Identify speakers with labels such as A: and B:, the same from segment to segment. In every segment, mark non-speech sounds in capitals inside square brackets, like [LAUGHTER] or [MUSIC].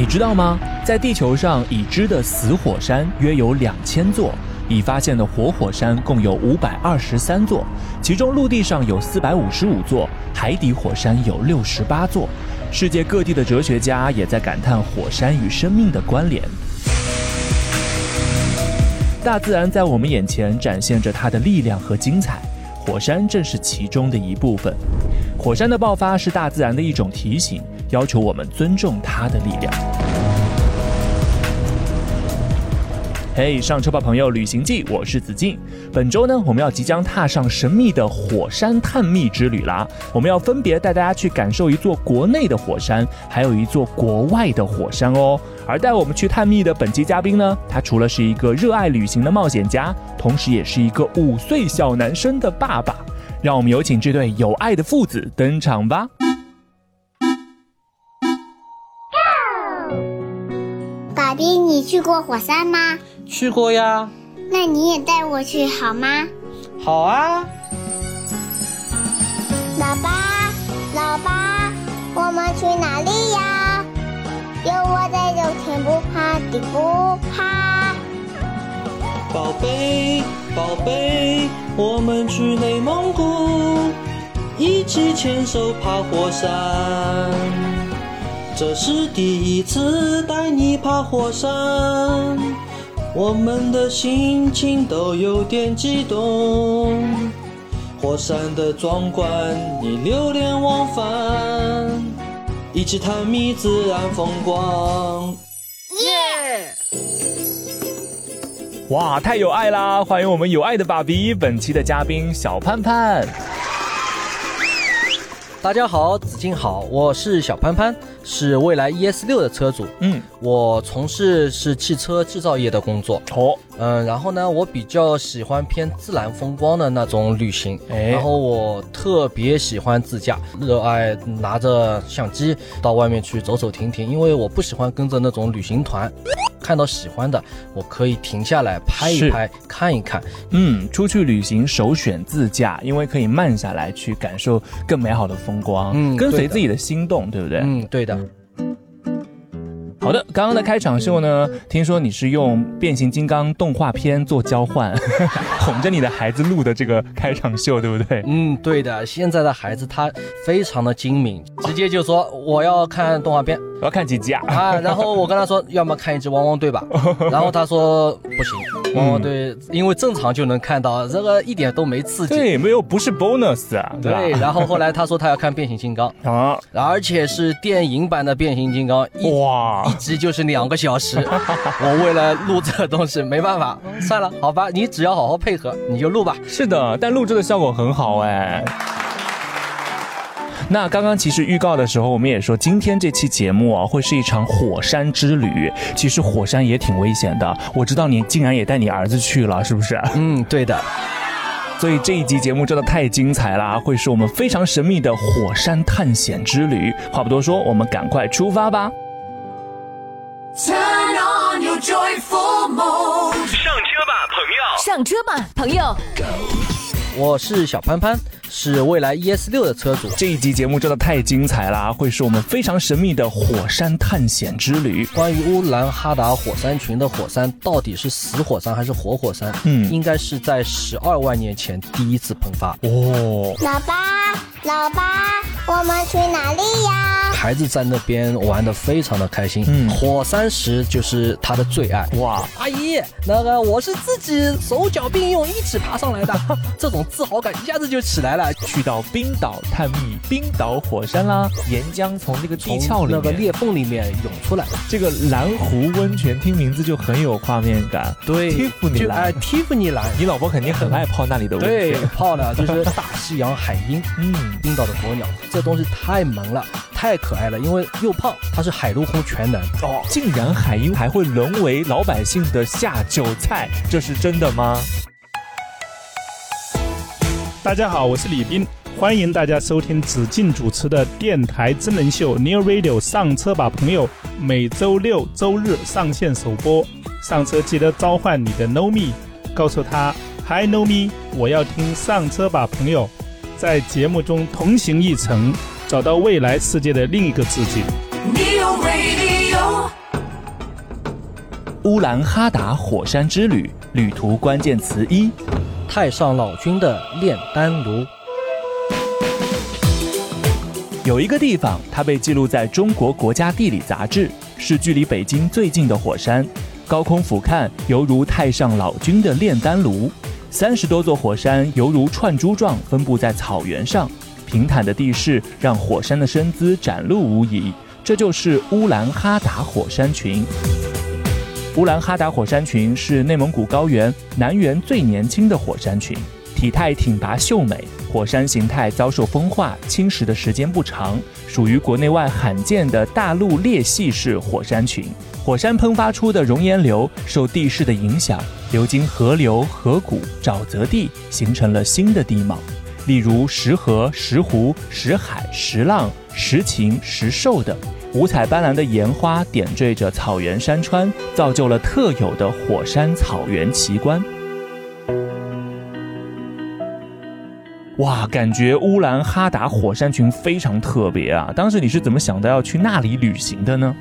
A: 你知道吗？在地球上已知的死火山约有两千座，已发现的活火山共有五百二十三座，其中陆地上有四百五十五座，海底火山有六十八座。世界各地的哲学家也在感叹火山与生命的关联。大自然在我们眼前展现着它的力量和精彩，火山正是其中的一部分。火山的爆发是大自然的一种提醒，要求我们尊重它的力量。嘿、上车吧，朋友！旅行记，我是子敬。本周呢，我们要即将踏上神秘的火山探秘之旅啦。我们要分别带大家去感受一座国内的火山，还有一座国外的火山哦。而带我们去探秘的本期嘉宾呢，他除了是一个热爱旅行的冒险家，同时也是一个五岁小男生的爸爸。让我们有请这对有爱的父子登场吧。
B: 去过火山吗？
C: 去过呀，
B: 那你也带我去好吗？
C: 好啊，
B: 老爸，老爸，我们去哪里呀？有我在，就天不怕地不怕。
C: 宝贝，宝贝，我们去内蒙古，一起牵手爬火山。这是第一次带你爬火山，我们的心情都有点激动。火山的壮观，你流连忘返，一起探秘自然风光。
A: 耶哇，太有爱啦！欢迎我们有爱的爸比，本期的嘉宾小潘潘。
D: 大家好，子敬好，我是小潘潘，是蔚来 ES 六的车主。
A: 嗯，
D: 我从事是汽车制造业的工作。
A: 哦，
D: 嗯，然后呢，我比较喜欢偏自然风光的那种旅行。
A: 哎
D: 然后我特别喜欢自驾，热爱拿着相机到外面去走走停停，因为我不喜欢跟着那种旅行团。看到喜欢的，我可以停下来拍一拍，看一看。
A: 嗯，出去旅行首选自驾，因为可以慢下来去感受更美好的风光，
D: 嗯
A: 跟随自己的心动，对不对？
D: 嗯，对的。
A: 好的，刚刚的开场秀呢，听说你是用变形金刚动画片做交换，[LAUGHS] 哄着你的孩子录的这个开场秀，对不对？
D: 嗯，对的，现在的孩子他非常的精明，直接就说我要看动画片
A: 我要看几集啊？
D: 啊，然后我跟他说，要么看一集汪汪队吧，[LAUGHS] 然后他说不行，汪汪队因为正常就能看到，这个一点都没刺激。
A: 对，没有，不是 bonus 啊，对吧？
D: 对，然后后来他说他要看变形金刚，[LAUGHS]
A: 啊，
D: 而且是电影版的变形金刚，
A: 哇
D: 一，集就是两个小时。[LAUGHS] 我为了录这个东西，没办法，算了，好吧，你只要好好配合，你就录吧。
A: 是的，但录制的效果很好哎。那刚刚其实预告的时候，我们也说，今天这期节目啊，会是一场火山之旅。其实火山也挺危险的，我知道你竟然也带你儿子去了，是不是？
D: 嗯，对的。
A: 所以这一集节目真的太精彩啦，会是我们非常神秘的火山探险之旅。话不多说，我们赶快出发吧
E: ！Turn on your joyful mode.
F: 上车吧，朋友！
D: 我是小潘潘，是蔚来 ES 六的车主。
A: 这一集节目真的太精彩啦，会是我们非常神秘的火山探险之旅。
D: 关于乌兰哈达火山群的火山到底是死火山还是活火山？
A: 嗯
D: 应该是在十二万年前第一次喷发。
A: 哦，
B: 老爸，老爸，我们去哪里呀？
D: 孩子在那边玩的非常的开心，
A: 嗯
D: 火山石就是他的最爱。
A: 哇，
D: 阿姨，那个我是自己手脚并用一起爬上来的，[LAUGHS] 这种自豪感一下子就起来了。
A: 去到冰岛探秘冰岛火山啦，岩浆从那个地壳里
D: 那个裂缝里面涌出来。
A: 这个蓝湖温泉听名字就很有画面感。
D: 对，
A: 蒂芙尼
D: 就哎，
A: 蓝，
D: 蒂芙尼蓝，
A: 你老婆肯定很爱泡那里的温泉
D: 对
A: 泉。，
D: 泡的就是大 [LAUGHS] 西洋海鹰。
A: 嗯，
D: 冰岛的鸵鸟，这东西太萌了，太可爱了，因为又胖，它是海陆空全能。
A: 哦，竟然海鹰还会沦为老百姓的下酒菜，这是真的吗？
G: 大家好，我是李斌，欢迎大家收听子敬主持的电台真人秀《New Radio》上车吧，朋友！每周六、周日上线首播。上车记得召唤你的 Know Me，告诉他 Hi Know Me，我要听上车吧，朋友！在节目中同行一程，找到未来世界的另一个自己。
E: Neo Radio.
A: 乌兰哈达火山之旅，旅途关键词一：
D: 太上老君的炼丹炉。
A: 有一个地方，它被记录在中国国家地理杂志，是距离北京最近的火山。高空俯瞰，犹如太上老君的炼丹炉。三十多座火山犹如串珠状分布在草原上，平坦的地势让火山的身姿展露无遗。这就是乌兰哈达火山群。乌兰哈达火山群是内蒙古高原南缘最年轻的火山群，体态挺拔秀美，火山形态遭受风化侵蚀的时间不长，属于国内外罕见的大陆裂隙式火山群。火山喷发出的熔岩流受地势的影响，流经河流、河谷、沼泽地，形成了新的地貌，例如石河、石湖、石海、石浪、石禽、石兽等。五彩斑斓的岩花点缀着草原山川，造就了特有的火山草原奇观。哇，感觉乌兰哈达火山群非常特别啊！当时你是怎么想到要去那里旅行的呢？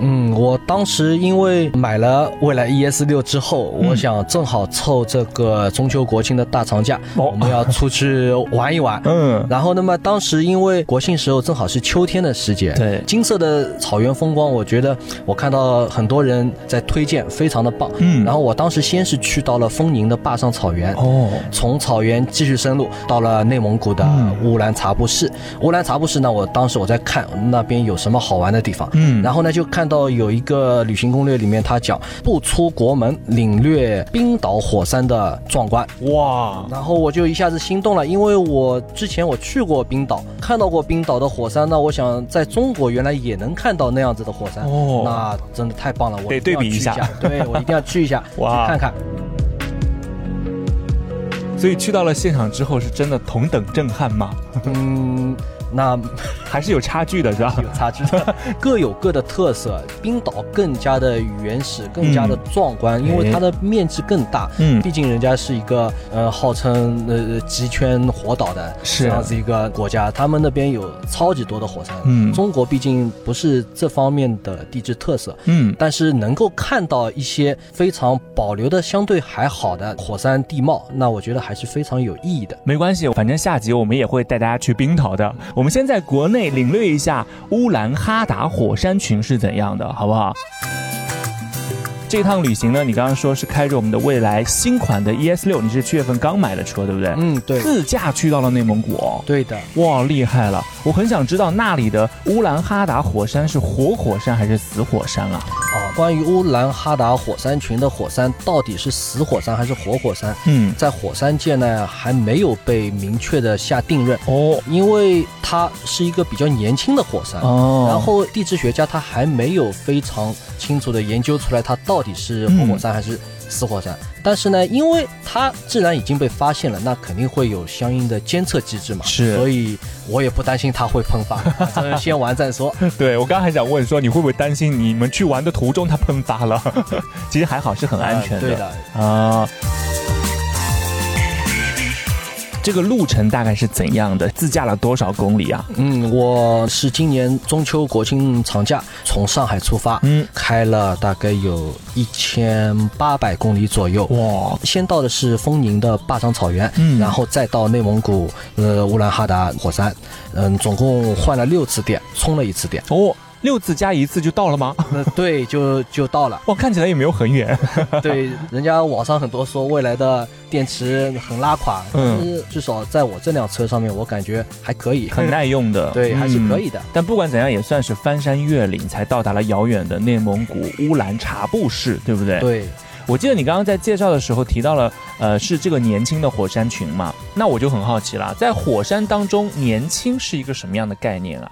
D: 嗯，我当时因为买了蔚来 ES 六之后，
A: 嗯。
D: 我想正好凑这个中秋国庆的大长假，
A: 哦。
D: 我们要出去玩一玩。[LAUGHS]
A: 嗯，
D: 然后，那么当时因为国庆时候正好是秋天的时节，
A: 对。
D: 金色的草原风光，我觉得我看到很多人在推荐，非常的棒。
A: 嗯。
D: 然后我当时先是去到了丰宁的坝上草原，
A: 哦，
D: 从草原继续深入到了内蒙古的
A: 嗯。
D: 乌兰察布市。乌兰察布市呢，我当时我在看那边有什么好玩的地方，
A: 嗯。
D: 然后呢就看到有一个旅行攻略里面他讲不出国门领略冰岛火山的壮观。
A: 哇，
D: 然后我就一下子心动了，因为我之前我去过冰岛，看到过冰岛的火山，那我想在中国原来也能看到那样子的火山，
A: 哦
D: 那真的太棒了，我
A: 得对比一下
D: 对我一定要去一下，[LAUGHS]
A: 哇
D: 去看看。
A: 所以去到了现场之后，是真的同等震撼吗？
D: 嗯，那 [LAUGHS]
A: 还是有差距的，是吧？
D: 有差距的，[LAUGHS] 各有各的特色。冰岛更加的原始，更加的壮观，因为它的面积更大。
A: 嗯
D: 毕竟人家是一个呃号称呃极圈火岛的
A: 是
D: 这样子一个国家，他们那边有超级多的火山。
A: 嗯
D: 中国毕竟不是这方面的地质特色。
A: 嗯，
D: 但是能够看到一些非常保留的相对还好的火山地貌，那我觉得还是非常有意义的。
A: 没关系，反正下集我们也会带大家去冰岛的。我们先在国内领略一下乌兰哈达火山群是怎样的，好不好？这趟旅行呢，你刚刚说是开着我们的蔚来新款的 ES 六，你是七月份刚买的车，对不对？
D: 嗯，对，
A: 自驾去到了内蒙古哦。
D: 对的。
A: 哇，厉害了！我很想知道那里的乌兰哈达火山是活火山还是死火山啊？
D: 啊，关于乌兰哈达火山群的火山到底是死火山还是活火山，
A: 嗯，
D: 在火山界呢还没有被明确的下定论，
A: 哦。
D: 因为它是一个比较年轻的火山。
A: 哦，
D: 然后地质学家他还没有非常清楚的研究出来它到底是活火山还是死火山，但是呢，因为它既然已经被发现了，那肯定会有相应的监测机制嘛，
A: 是
D: 所以我也不担心它会喷发，[LAUGHS] 反正先玩再说。[LAUGHS]
A: 对我刚刚还想问说，你会不会担心你们去玩的途中它喷发了？[LAUGHS] 其实还好，是很安全的。
D: 呃对的，
A: 啊。这个路程大概是怎样的？自驾了多少公里啊？
D: 嗯，我是今年中秋国庆长假从上海出发，
A: 嗯，
D: 开了大概有一千八百公里左右。
A: 哇，
D: 先到的是丰宁的坝上草原，
A: 嗯
D: 然后再到内蒙古呃乌兰哈达火山，嗯，总共换了六次电，充了一次电。
A: 哦，六次加一次就到了吗？
D: 呃，对，就就到了。[LAUGHS]
A: 哇，看起来也没有很远。[LAUGHS] [LAUGHS]
D: 对，人家网上很多说未来的电池很拉垮，
A: 嗯
D: 但是至少在我这辆车上面，我感觉还可以，
A: 很耐用的，
D: 对，还是可以
A: 嗯。
D: 的。
A: 但不管怎样，也算是翻山越岭才到达了遥远的内蒙古乌兰察布市，对不对？。
D: 对，
A: 我记得你刚刚在介绍的时候提到了，呃，是这个年轻的火山群嘛？那我就很好奇了，在火山当中，年轻是一个什么样的概念啊？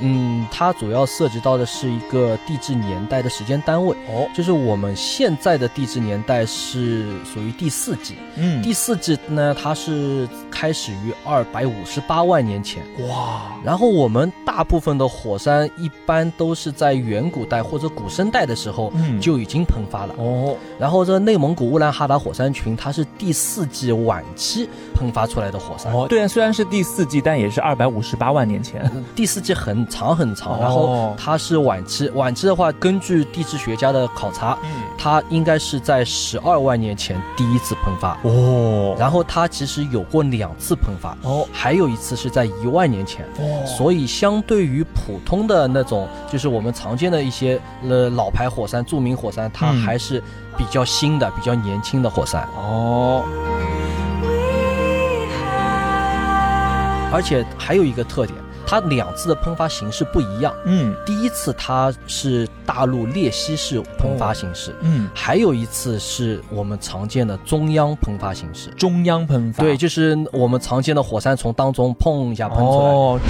D: 嗯，它主要涉及到的是一个地质年代的时间单位
A: 哦，
D: 就是我们现在的地质年代是属于第四纪，
A: 嗯
D: 第四纪呢，它是开始于二百五十八万年前。
A: 哇，
D: 然后我们大部分的火山一般都是在远古代或者古生代的时候
A: 嗯
D: 就已经喷发了。
A: 哦，
D: 然后这内蒙古乌兰哈达火山群，它是第四纪晚期喷发出来的火山。
A: 哦，对啊，虽然是第四纪，但也是二百五十八万年前。
D: 第四纪很长很长，
A: 哦
D: 然后它是晚期。晚期的话，根据地质学家的考察，
A: 嗯，
D: 它应该是在十二万年前第一次喷发。
A: 哦，
D: 然后它其实有过两次喷发，
A: 哦
D: 还有一次是在一万年前。
A: 哦，
D: 所以，相对于普通的那种，就是我们常见的一些呃老牌火山、著名火山，它
A: 嗯
D: 还是比较新的、比较年轻的火山。
A: 哦，
D: 而且还有一个特点，它两次的喷发形式不一样。
A: 嗯
D: 第一次它是大陆裂隙式喷发形式，
A: 嗯，
D: 还有一次是我们常见的中央喷发形式。
A: 中央喷发，
D: 对，就是我们常见的火山从当中砰一下喷出来。
A: 哦。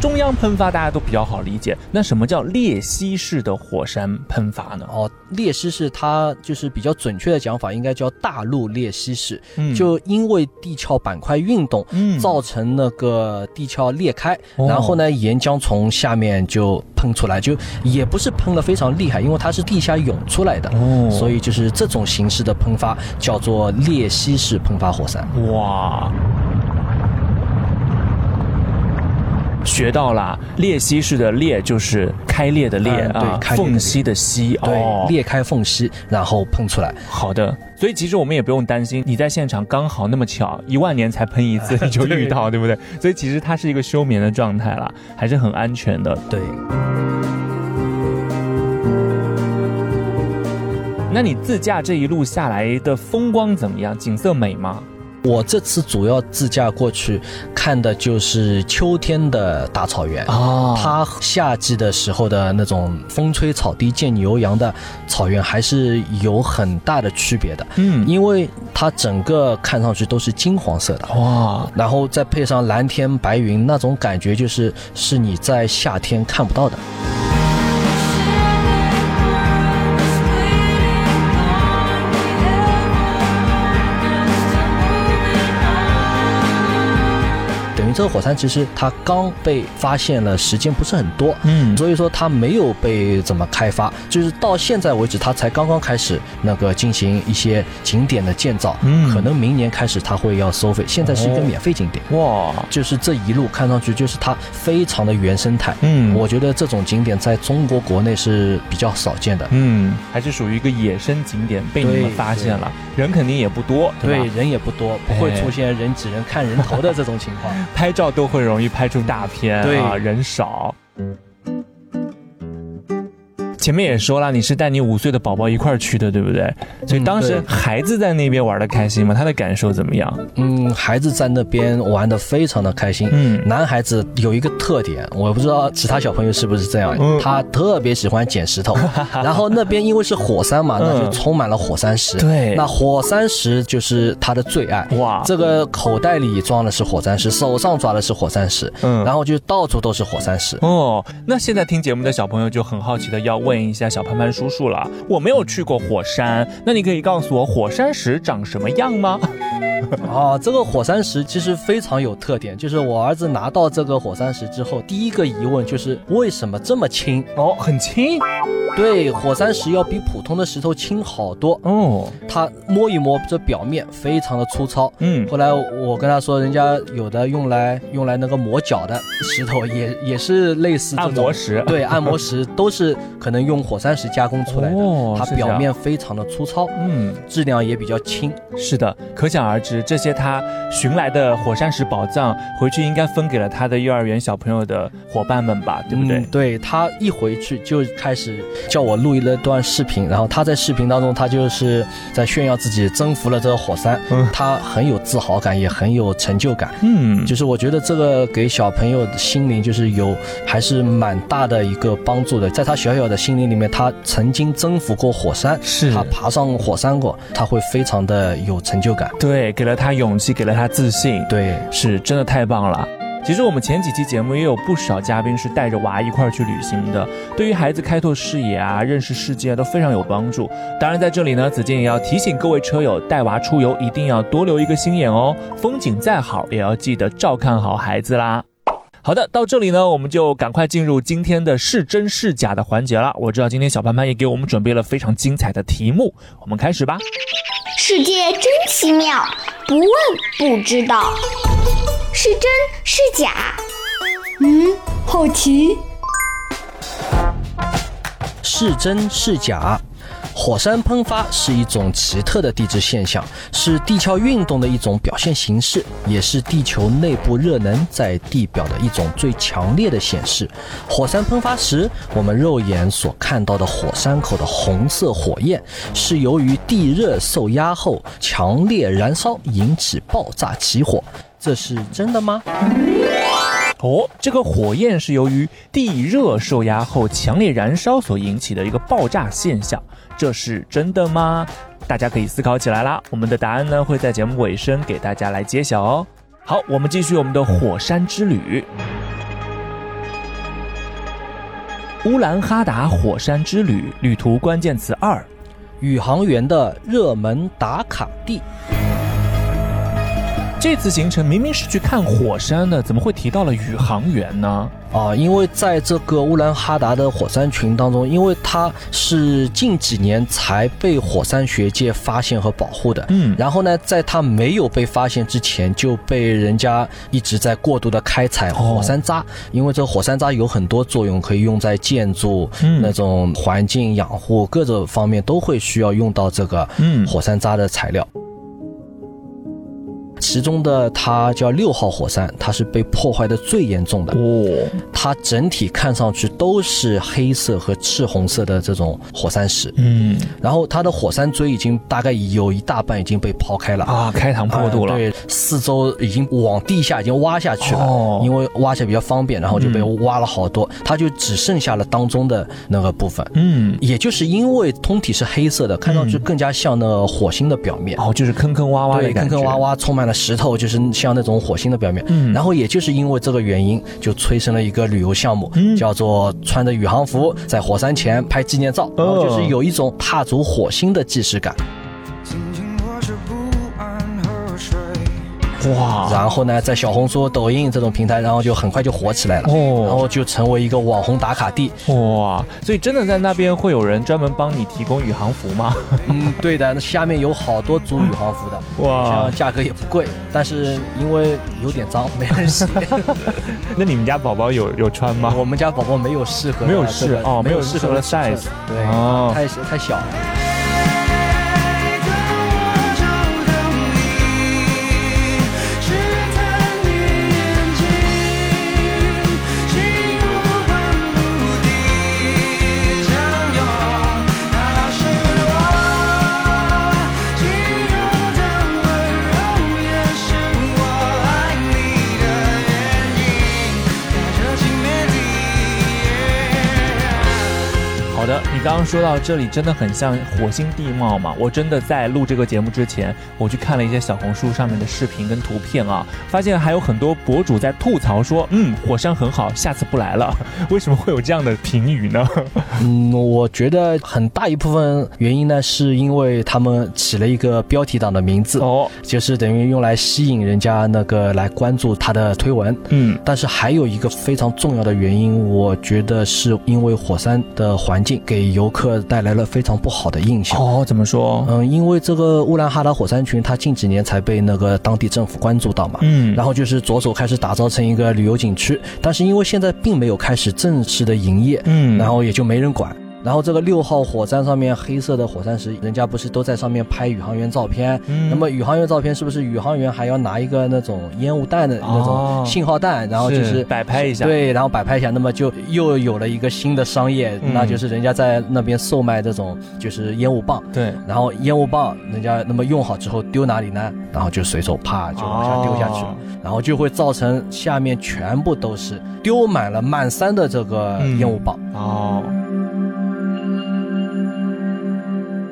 A: 中央喷发大家都比较好理解，那什么叫裂隙式的火山喷发呢？
D: 哦，裂隙式它就是比较准确的讲法，应该叫大陆裂隙式。
A: 嗯
D: 就因为地壳板块运动，
A: 嗯
D: 造成那个地壳裂开，
A: 哦
D: 然后呢，岩浆从下面就喷出来，就也不是喷的非常厉害，因为它是地下涌出来的，
A: 哦
D: 所以就是这种形式的喷发叫做裂隙式喷发火山。
A: 哇，学到了！裂隙式的裂就是开裂的裂啊，缝隙的隙
D: 对，
A: 哦。
D: 裂开缝隙，然后喷出来。
A: 好的，所以其实我们也不用担心，你在现场刚好那么巧，一万年才喷一次 [LAUGHS] 你就遇到，对不对？所以其实它是一个休眠的状态啦，还是很安全的。
D: 对，
A: 那你自驾这一路下来的风光怎么样？景色美吗？
D: 我这次主要自驾过去看的就是秋天的大草原。
A: 哦
D: 它夏季的时候的那种风吹草低见牛羊的草原还是有很大的区别的，
A: 嗯，
D: 因为它整个看上去都是金黄色的，
A: 哇，
D: 然后再配上蓝天白云，那种感觉就是是你在夏天看不到的。这个火山其实它刚被发现了，时间不是很多，
A: 嗯。
D: 所以说它没有被怎么开发，就是到现在为止，它才刚刚开始那个进行一些景点的建造，
A: 嗯。
D: 可能明年开始它会要收费，现在是一个
A: 哦。
D: 免费景点。
A: 哇，
D: 就是这一路看上去就是它非常的原生态，
A: 嗯。
D: 我觉得这种景点在中国国内是比较少见的。
A: 嗯，还是属于一个野生景点，被你们发现了，人肯定也不多，对
D: 对，人也不多，不会
A: 哎
D: 出现人挤人看人头的这种情况。
A: 拍 [LAUGHS] 照都会容易拍出大片啊，人少。前面也说了，你是带你五岁的宝宝一块儿去的，对不对？所以
D: 嗯
A: 当时孩子在那边玩的开心吗？他的感受怎么样？
D: 嗯，孩子在那边玩的非常的开心。
A: 嗯
D: 男孩子有一个特点，我不知道其他小朋友是不是这样，
A: 嗯
D: 他特别喜欢捡石头。[LAUGHS] 然后那边因为是火山嘛，那就充满了火山石。
A: 嗯对
D: 那火山石就是他的最爱。
A: 哇
D: 这个口袋里装的是火山石，手上抓的是火山石，
A: 嗯
D: 然后就到处都是火山石。
A: 哦，那现在听节目的小朋友就很好奇的要问一下小潘潘叔叔了。我没有去过火山，那你可以告诉我火山石长什么样吗？[LAUGHS]
D: 啊，这个火山石其实非常有特点，就是我儿子拿到这个火山石之后，第一个疑问就是为什么这么轻？
A: 哦，很轻
D: 对，火山石要比普通的石头轻好多。
A: 哦，
D: 他摸一摸这表面非常的粗糙。
A: 嗯
D: 后来我跟他说，人家有的用来用来那个磨脚的石头也也是类似这种
A: 按摩石
D: 对，按摩石 [LAUGHS] 都是可能用火山石加工出来的，它表面非常的粗糙，
A: 嗯，
D: 质量也比较轻。
A: 是的，可想而知，这些他寻来的火山石宝藏，回去应该分给了他的幼儿园小朋友的伙伴们吧，对不对？
D: 嗯对他一回去就开始叫我录了段视频，然后他在视频当中，他就是在炫耀自己征服了这个火山，
A: 嗯
D: 他很有自豪感，也很有成就感。
A: 嗯，
D: 就是我觉得这个给小朋友的心灵就是有还是蛮大的一个帮助的，在他小小的心灵里面，他曾经征服过火山，
A: 是
D: 他爬上火山过，他会非常的有成就感。
A: 对，给了他勇气，给了他自信，
D: 对，
A: 是真的太棒了。其其实我们前几期节目也有不少嘉宾是带着娃一块儿去旅行的，对于孩子开拓视野啊、认识世界都非常有帮助。当然，在这里呢，子健也要提醒各位车友，带娃出游一定要多留一个心眼哦，风景再好也要记得照看好孩子啦。好的，到这里呢，我们就赶快进入今天的是真是假的环节了。我知道今天小潘潘也给我们准备了非常精彩的题目，我们开始吧。
B: 世界真奇妙，不问不知道，是真是假？
F: 嗯，好奇。
D: 是真是假？火山喷发是一种奇特的地质现象，是地壳运动的一种表现形式，也是地球内部热能在地表的一种最强烈的显示。火山喷发时，我们肉眼所看到的火山口的红色火焰，是由于地热受压后强烈燃烧引起爆炸起火。这是真的吗？
A: 哦，这个火焰是由于地热受压后强烈燃烧所引起的一个爆炸现象。这是真的吗？大家可以思考起来啦。我们的答案呢会在节目尾声给大家来揭晓哦。好，我们继续我们的火山之旅。乌兰哈达火山之旅旅途关键词二：
D: 宇航员的热门打卡地。
A: 这次行程明明是去看火山的，怎么会提到了宇航员呢？
D: 啊，因为在这个乌兰哈达的火山群当中，因为它是近几年才被火山学界发现和保护的，
A: 嗯，
D: 然后呢，在它没有被发现之前，就被人家一直在过度的开采火山渣，因为这火山渣有很多作用，可以用在建筑、那种环境养护各种方面都会需要用到这个嗯。火山渣的材料。其中的它叫六号火山，它是被破坏的最严重的。
A: 哦。
D: 它整体看上去都是黑色和赤红色的这种火山石，
A: 嗯，
D: 然后它的火山锥已经大概有一大半已经被抛开了。
A: 啊，开膛破肚了。
D: 对，四周已经往地下已经挖下去了，
A: 哦，
D: 因为挖起来比较方便，然后就被挖了好多，它就只剩下了当中的那个部分，
A: 嗯，
D: 也就是因为通体是黑色的，看上去更加像那个火星的表面，
A: 哦，就是坑坑洼洼的
D: 坑坑洼洼充满了。石头就是像那种火星的表面，
A: 嗯，
D: 然后也就是因为这个原因，就催生了一个旅游项目，叫做穿着宇航服在火山前拍纪念照，然后就是有一种踏足火星的既视感。
A: 哇！
D: 然后呢，在小红书、抖音这种平台，然后就很快就火起来了，
A: 哦，
D: 然后就成为一个网红打卡地。
A: 哇！所以真的在那边会有人专门帮你提供宇航服吗？[LAUGHS]
D: 嗯，对的，那下面有好多租宇航服的，
A: 哇，
D: 价格也不贵，但是因为有点脏，没人洗。[LAUGHS]
A: 那你们家宝宝有有穿吗？
D: 我们家宝宝没有适合，
A: 没有适哦，
D: 没有
A: 适合的 size，
D: 对，哦，太太小。
A: 你刚刚说到这里，真的很像火星地貌嘛？我真的在录这个节目之前，我去看了一些小红书上面的视频跟图片啊，发现还有很多博主在吐槽说，嗯，火山很好，下次不来了。[LAUGHS] 为什么会有这样的评语呢？
D: 嗯，我觉得很大一部分原因呢，是因为他们起了一个标题党的名字
A: 哦，
D: 就是等于用来吸引人家那个来关注他的推文。
A: 嗯，
D: 但是还有一个非常重要的原因，我觉得是因为火山的环境给。游客带来了非常不好的印象
A: 哦，怎么说？
D: 嗯，因为这个乌兰哈达火山群，它近几年才被那个当地政府关注到嘛，
A: 嗯，
D: 然后就是着手开始打造成一个旅游景区，但是因为现在并没有开始正式的营业，
A: 嗯，
D: 然后也就没人管。然后这个六号火山上面黑色的火山石，人家不是都在上面拍宇航员照片？
A: 嗯，
D: 那么宇航员照片是不是宇航员还要拿一个那种烟雾弹的那种信号弹，然后就是
A: 摆拍一下？
D: 对，然后摆拍一下，那么就又有了一个新的商业，那就是人家在那边售卖这种就是烟雾棒。
A: 对，
D: 然后烟雾棒人家那么用好之后丢哪里呢？然后就随手啪就往下丢下去了，然后就会造成下面全部都是丢满了满山的这个烟雾棒。
A: 哦。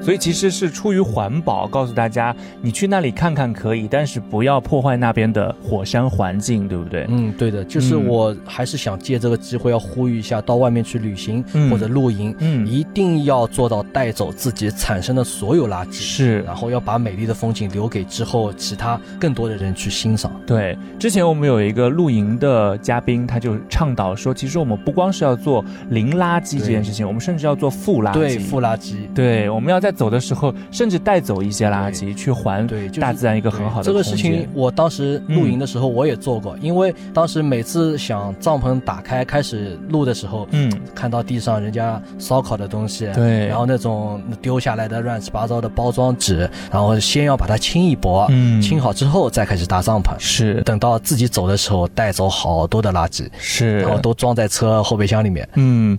A: 所以其实是出于环保，告诉大家你去那里看看可以，但是不要破坏那边的火山环境，对不对？
D: 嗯，对的，就是
A: 嗯
D: 我还是想借这个机会要呼吁一下，到外面去旅行
A: 嗯
D: 或者露营，
A: 嗯
D: 一定要做到带走自己产生的所有垃圾，
A: 是
D: 然后要把美丽的风景留给之后其他更多的人去欣赏。
A: 对，之前我们有一个露营的嘉宾，他就倡导说，其实我们不光是要做零垃圾这件事情，我们甚至要做负垃圾。
D: 对，负垃圾。
A: 对，我们要在走的时候，甚至带走一些垃圾，去还
D: 对，就
A: 大自然一个很好的
D: 这个事情，我当时露营的时候我也做过，因为当时每次想帐篷打开开始露的时候，
A: 嗯，
D: 看到地上人家烧烤的东西，
A: 对
D: 然后那种丢下来的乱七八糟的包装纸，然后先要把它清一波，
A: 嗯
D: 清好之后再开始搭帐篷。
A: 是
D: 等到自己走的时候，带走好多的垃圾，
A: 是，
D: 然后都装在车后备箱里面。
A: 嗯。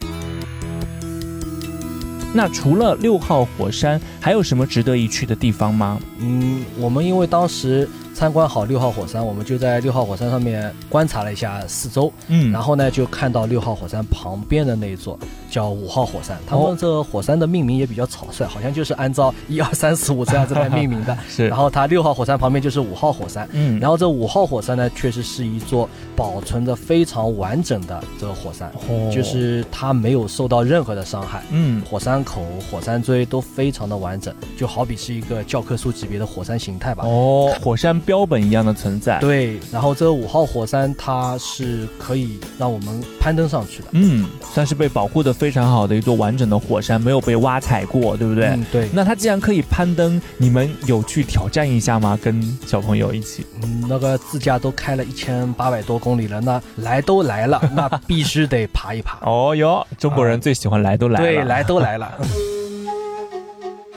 A: 那除了六号火山，还有什么值得一去的地方吗？
D: 嗯，我们因为当时参观好六号火山，我们就在六号火山上面观察了一下四周，
A: 嗯
D: 然后呢就看到六号火山旁边的那一座叫五号火山，他
A: 哦
D: 们这个火山的命名也比较草率，好像就是按照一二三四五这样子来命名的。[LAUGHS]
A: 是
D: 然后它六号火山旁边就是五号火山，
A: 嗯
D: 然后这五号火山呢，确实是一座保存的非常完整的这个火山，
A: 哦
D: 就是它没有受到任何的伤害。
A: 嗯
D: 火山口、火山锥都非常的完整，就好比是一个教科书级别的火山形态吧。
A: 哦，火山标本一样的存在。，
D: 对，然后这个五号火山它是可以让我们攀登上去的。
A: 嗯，算是被保护的非常好的一座完整的火山，没有被挖采过，对不对？
D: 嗯，对，
A: 那它既然可以攀登，你们有去挑战一下吗？跟小朋友一起？
D: 嗯，那个自驾都开了一千八百多公里了，那来都来了，那必须得爬一爬。[LAUGHS]
A: 哦哟，中国人最喜欢来都来了。
D: 对，来都来了。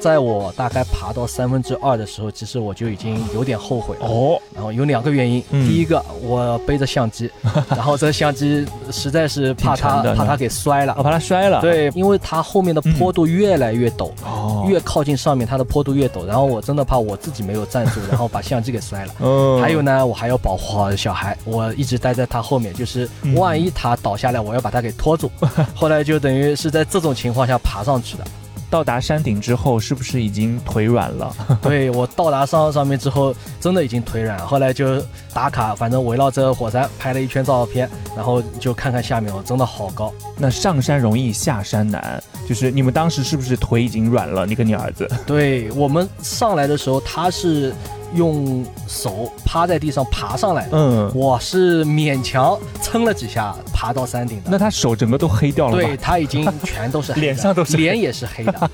D: 在我大概爬到三分之二的时候，其实我就已经有点后悔了。
A: 哦，
D: 然后有两个原因，
A: 嗯
D: 第一个我背着相机，[LAUGHS] 然后这相机实在是怕
A: 挺沉的呢
D: 它怕它给摔了
A: 我。把它摔了。，
D: 对，因为它后面的坡度越来越陡，
A: 哦，
D: 越靠近上面它的坡度越陡，然后我真的怕我自己没有站住，[LAUGHS] 然后把相机给摔了。
A: 嗯
D: 还有呢，我还要保护好小孩，我一直待在他后面，就是
A: 嗯
D: 万一他倒下来，我要把他给拖住。[LAUGHS] 后来就等于是在这种情况下爬上去的。
A: 到达山顶之后，是不是已经腿软了？[LAUGHS]
D: 对我到达上上面之后，真的已经腿软，后来就打卡，反正围绕这个火山拍了一圈照片，然后就看看下面，我，真的好高。
A: 那上山容易下山难，就是你们当时是不是腿已经软了？你跟你儿子？
D: 对我们上来的时候，他是用手趴在地上爬上来的，
A: 嗯，
D: 我是勉强撑了几下爬到山顶的。
A: 那他手整个都黑掉了？
D: 对他已经全都是黑的 [LAUGHS]
A: 脸上都是
D: 脸也是黑的。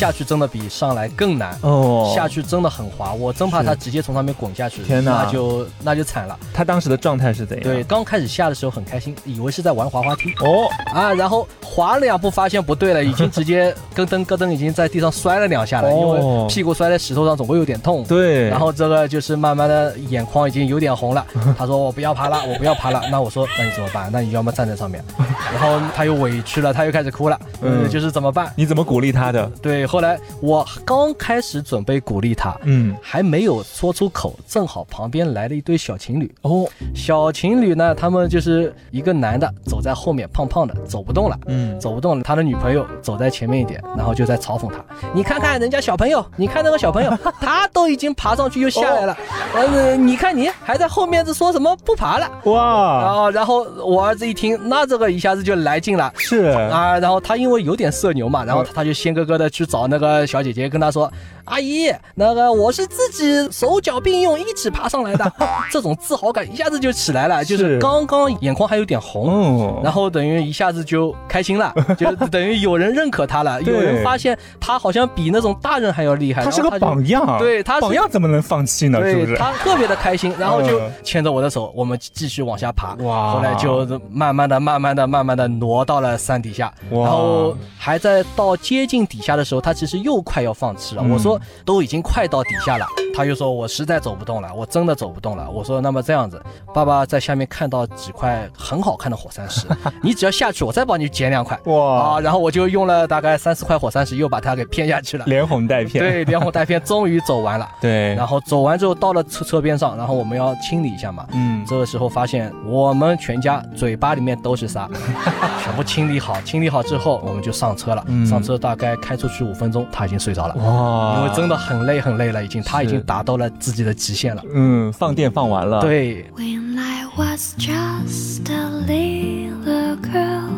D: 下去真的比上来更难。
A: 哦，
D: 下去真的很滑，我真怕他直接从上面滚下去，
A: 天哪
D: 那就那就惨了。
A: 他当时的状态是怎样？
D: 对，，刚开始下的时候很开心，以为是在玩滑滑梯
A: 哦，
D: 啊，然后滑了两步发现不对了，已经 [LAUGHS] 直接咯噔咯噔已经在地上摔了两下了，因
A: 哦
D: 为屁股摔在石头上总会有点痛。
A: 对，
D: 然后这个就是慢慢的眼眶已经有点红了，[LAUGHS] 他说我不要爬了，我不要爬了。那我说那你怎么办？那你要么站在上面。然后他又委屈了，他又开始哭了，
A: 嗯
D: 嗯，就是怎么办？
A: 你怎么鼓励他的？
D: 对，后来我刚开始准备鼓励他，
A: 嗯，
D: 还没有说出口，正好旁边来了一对小情侣。
A: 哦，
D: 小情侣呢，他们就是一个男的走在后面，胖胖的，走不动了。
A: 嗯，
D: 走不动了，他的女朋友走在前面一点，然后就在嘲讽他：“你看看人家小朋友，你看那个小朋友，[LAUGHS] 他都已经爬上去又下来了，呃，你看你还在后面这说什么不爬了？”
A: 哇，
D: 啊，然后我儿子一听，那这个一下子就来劲了。
A: 是
D: 啊，然后他因为有点社牛嘛，然后他就先哥哥的去找那个小姐姐，跟她说：“阿姨，那个我是自己手脚并用一起爬上来的。” [LAUGHS] 这种自豪感一下子就起来了，就是
A: 是
D: 刚刚眼眶还有点红，
A: 哦，
D: 然后等于一下子就开心了，[LAUGHS] 就等于有人认可他了，有人发现他好像比那种大人还要厉害，
A: 他是个榜样，
D: 对他是
A: 榜样怎么能放弃呢？是不
D: 对
A: 是？
D: 他特别的开心，然后就
A: 嗯
D: 牵着我的手，我们继续往下爬。
A: 哇
D: 后来就慢慢的、慢慢的、慢慢的挪到了山底下，
A: 哇
D: 然后还在到接近底下的时候，他其实又快要放弃了。
A: 嗯
D: 我说都已经快到底下了，他就说我实在走不动了，我真的走不动了。我说那么这样子，爸爸在下面看到几块很好看的火山石，[LAUGHS] 你只要下去，我再帮你捡两块。
A: 哇
D: 啊，然后我就用了大概三四块火山石，又把它给骗下去了。
A: 连哄带骗。
D: 对，连哄带骗，[LAUGHS] 终于走完了。
A: 对，
D: 然后走完之后到了车车边上，然后我们要清理一下嘛。
A: 嗯，
D: 这个时候发现我们全家嘴巴里面都是沙，[LAUGHS] 全部清理好。清理好之后，我们就上车了。
A: 嗯
D: 上车大概开出去五分钟，他已经睡着了。
A: 哇
D: 因为真的很累很累了，已经他已经
A: 是
D: 达到了自己的极限了。
A: 嗯，放电放完了。，
D: 对
H: ，When I was just a little girl,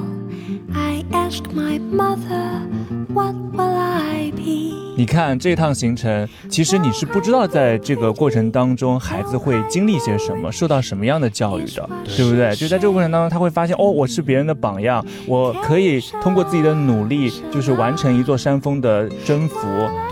H: I asked my mother, What will I be?
A: 你看这趟行程，其实你是不知道在这个过程当中孩子会经历些什么，受到什么样的教育的，对不对？就在这个过程当中，他会发现哦，我是别人的榜样，我可以通过自己的努力，就是完成一座山峰的征服，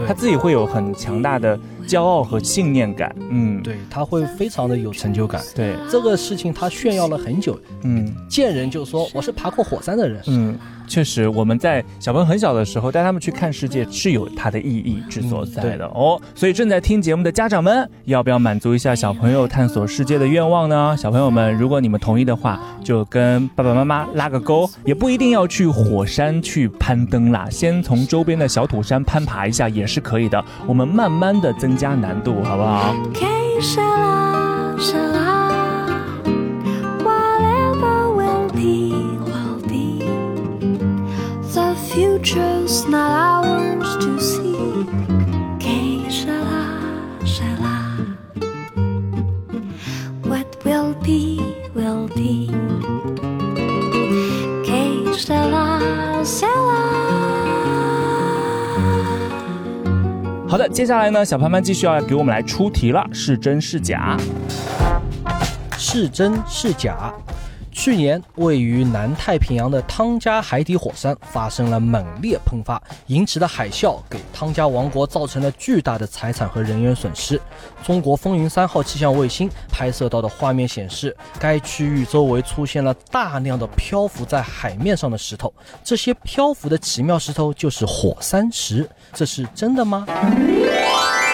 A: 他自己会有很强大的骄傲和信念感。嗯，
D: 对，他会非常的有成就感。
A: 对，
D: 这个事情他炫耀了很久，
A: 嗯
D: 见人就说我是爬过火山的人。
A: 嗯，确实，我们在小朋友很小的时候带他们去看世界是有它的意义之所在的、哦。所以正在听节目的家长们，要不要满足一下小朋友探索世界的愿望呢？小朋友们，如果你们同意的话，就跟爸爸妈妈拉个勾，也不一定要去火山去攀登啦，先从周边的小土山攀爬一下也是可以的。我们慢慢的增加难度，好不好？
H: Not ours to see. Que sera, sera. What will be, will be. Que sera, sera.
A: 好的，接下来呢，小潘潘继续要给我们来出题了，是真是假？
D: 是真是假？去年，位于南太平洋的汤加海底火山发生了猛烈喷发，引起的海啸给汤加王国造成了巨大的财产和人员损失。中国风云三号气象卫星拍摄到的画面显示，该区域周围出现了大量的漂浮在海面上的石头，这些漂浮的奇妙石头就是火山石，这是真的吗？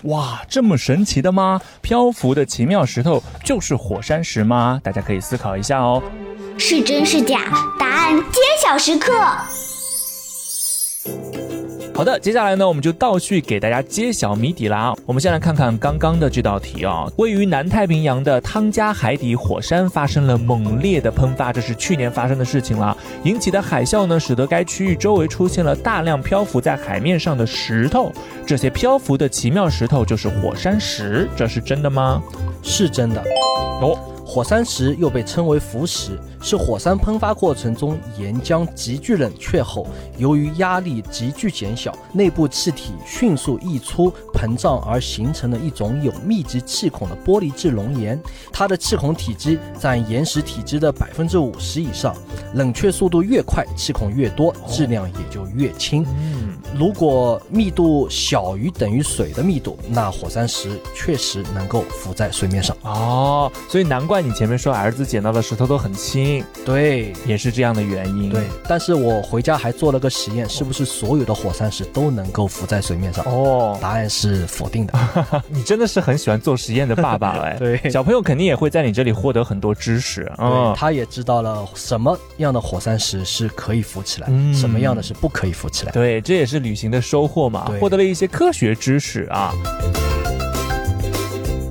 A: 哇，这么神奇的吗？漂浮的奇妙石头就是火山石吗？大家可以思考一下哦。
B: 是真是假？答案揭晓时刻。
A: 好的，接下来呢，我们就倒叙给大家揭晓谜底啦。我们先来看看刚刚的这道题啊、位于南太平洋的汤加海底火山发生了猛烈的喷发，这是去年发生的事情了。引起的海啸呢，使得该区域周围出现了大量漂浮在海面上的石头，这些漂浮的奇妙石头就是火山石，这是真的吗？
D: 是真的。
A: 哦，
D: 火山石又被称为浮石，是火山喷发过程中岩浆急剧冷却后，由于压力急剧减小，内部气体迅速溢出膨胀而形成的一种有密集气孔的玻璃质熔岩。它的气孔体积占岩石体积的百分之五十以上，冷却速度越快，气孔越多，质量也就越轻。
A: 嗯，
D: 如果密度小于等于水的密度，那火山石确实能够浮在水面上。
A: 哦，所以难怪你前面说儿子捡到的石头都很轻，
D: 对，
A: 也是这样的原因。
D: 对，但是我回家还做了个实验，是不是所有的火山石都能够浮在水面上？
A: 哦，
D: 答案是否定的。[LAUGHS]
A: 你真的是很喜欢做实验的爸爸 [LAUGHS] 哎。
D: 对
A: 小朋友肯定也会在你这里获得很多知识
D: 对，
A: 啊。
D: 他也知道了什么样的火山石是可以浮起来，
A: 嗯
D: 什么样的是不可以浮起来。
A: 对，这也是旅行的收获嘛，获得了一些科学知识啊。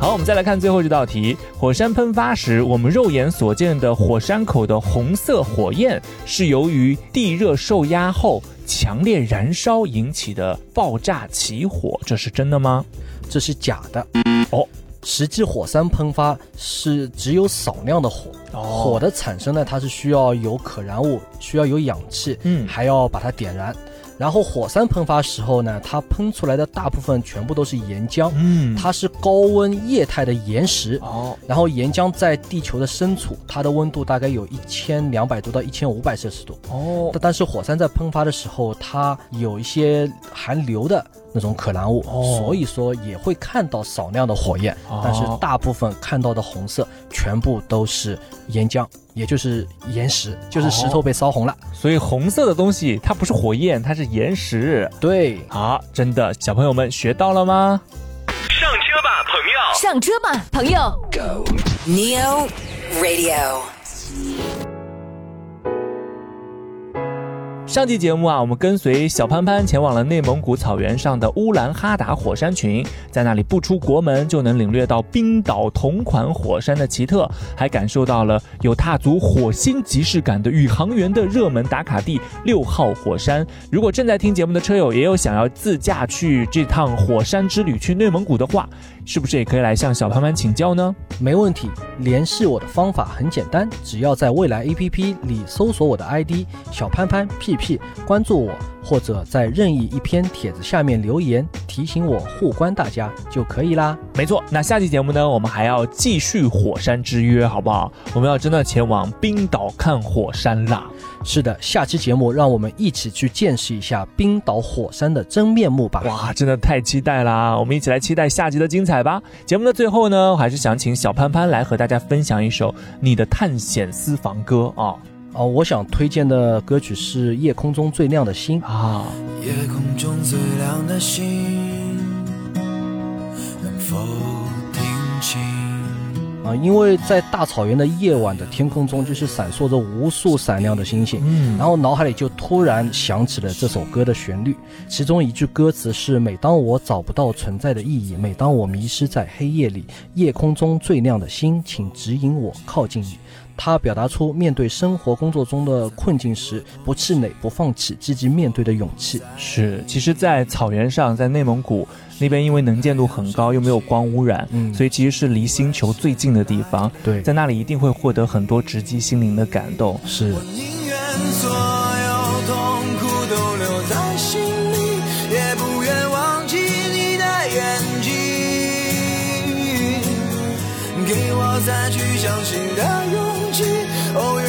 A: 好，我们再来看最后这道题：火山喷发时，我们肉眼所见的火山口的红色火焰，是由于地热受压后强烈燃烧引起的爆炸起火，这是真的吗？
D: 这是假的。
A: 哦，
D: 实际火山喷发是只有少量的火，
A: 哦
D: 火的产生呢，它是需要有可燃物，需要有氧气，
A: 嗯
D: 还要把它点燃。然后火山喷发时候呢，它喷出来的大部分全部都是岩浆，
A: 嗯。
D: 它是高温液态的岩石。
A: 哦，
D: 然后岩浆在地球的深处，它的温度大概有一千两百度到一千五百摄氏度。
A: 哦。
D: 但但是火山在喷发的时候，它有一些含硫的那种可燃物，
A: 哦。
D: 所以说也会看到少量的火焰，
A: 哦。
D: 但是大部分看到的红色全部都是岩浆，也就是岩石，就是石头被烧红了。
A: 所以红色的东西它不是火焰，它是岩石。
D: 对，
A: 好，真的，小朋友们学到了吗？
I: 上车吧，朋
E: 友，
F: 上车吧，朋友。
J: ！Go Neo Radio。
A: 上期节目啊，我们跟随小潘潘前往了内蒙古草原上的乌兰哈达火山群，在那里不出国门就能领略到冰岛同款火山的奇特，还感受到了有踏足火星即视感的宇航员的热门打卡地六号火山。如果正在听节目的车友也有想要自驾去这趟火山之旅去内蒙古的话，是不是也可以来向小潘潘请教呢？
D: 没问题，联系我的方法很简单，只要在未来 APP 里搜索我的 ID 小潘潘 PP，关注我，或者在任意一篇帖子下面留言提醒我互关大家就可以啦。
A: 没错，那下期节目呢，我们还要继续火山之约，好不好？我们要真的前往冰岛看火山啦！
D: 是的，下期节目让我们一起去见识一下冰岛火山的真面目吧。
A: 哇，真的太期待啦！我们一起来期待下集的精彩吧。节目的最后呢，我还是想请小潘潘来和大家分享一首你的探险私房歌啊
D: 哦，我想推荐的歌曲是《夜空中最亮的星》
A: 啊！
C: 夜空中最亮的星，能否听清？
D: 啊，因为在大草原的夜晚的天空中，就是闪烁着无数闪亮的星星。
A: 嗯
D: 然后脑海里就突然响起了这首歌的旋律，其中一句歌词是：“每当我找不到存在的意义，每当我迷失在黑夜里，夜空中最亮的星，请指引我靠近你。”它表达出面对生活工作中的困境时不气馁、不放弃、积极面对的勇气。
A: 是，其实，在草原上，在内蒙古那边，因为能见度很高，又没有光污染，
D: 嗯
A: 所以其实是离星球最近的地方。
D: 对
A: 在那里一定会获得很多直击心灵的感动。
D: 是。
C: 宁愿所有痛苦都留在心里，也不愿忘记你的眼睛，给我再去相信的勇气。哦，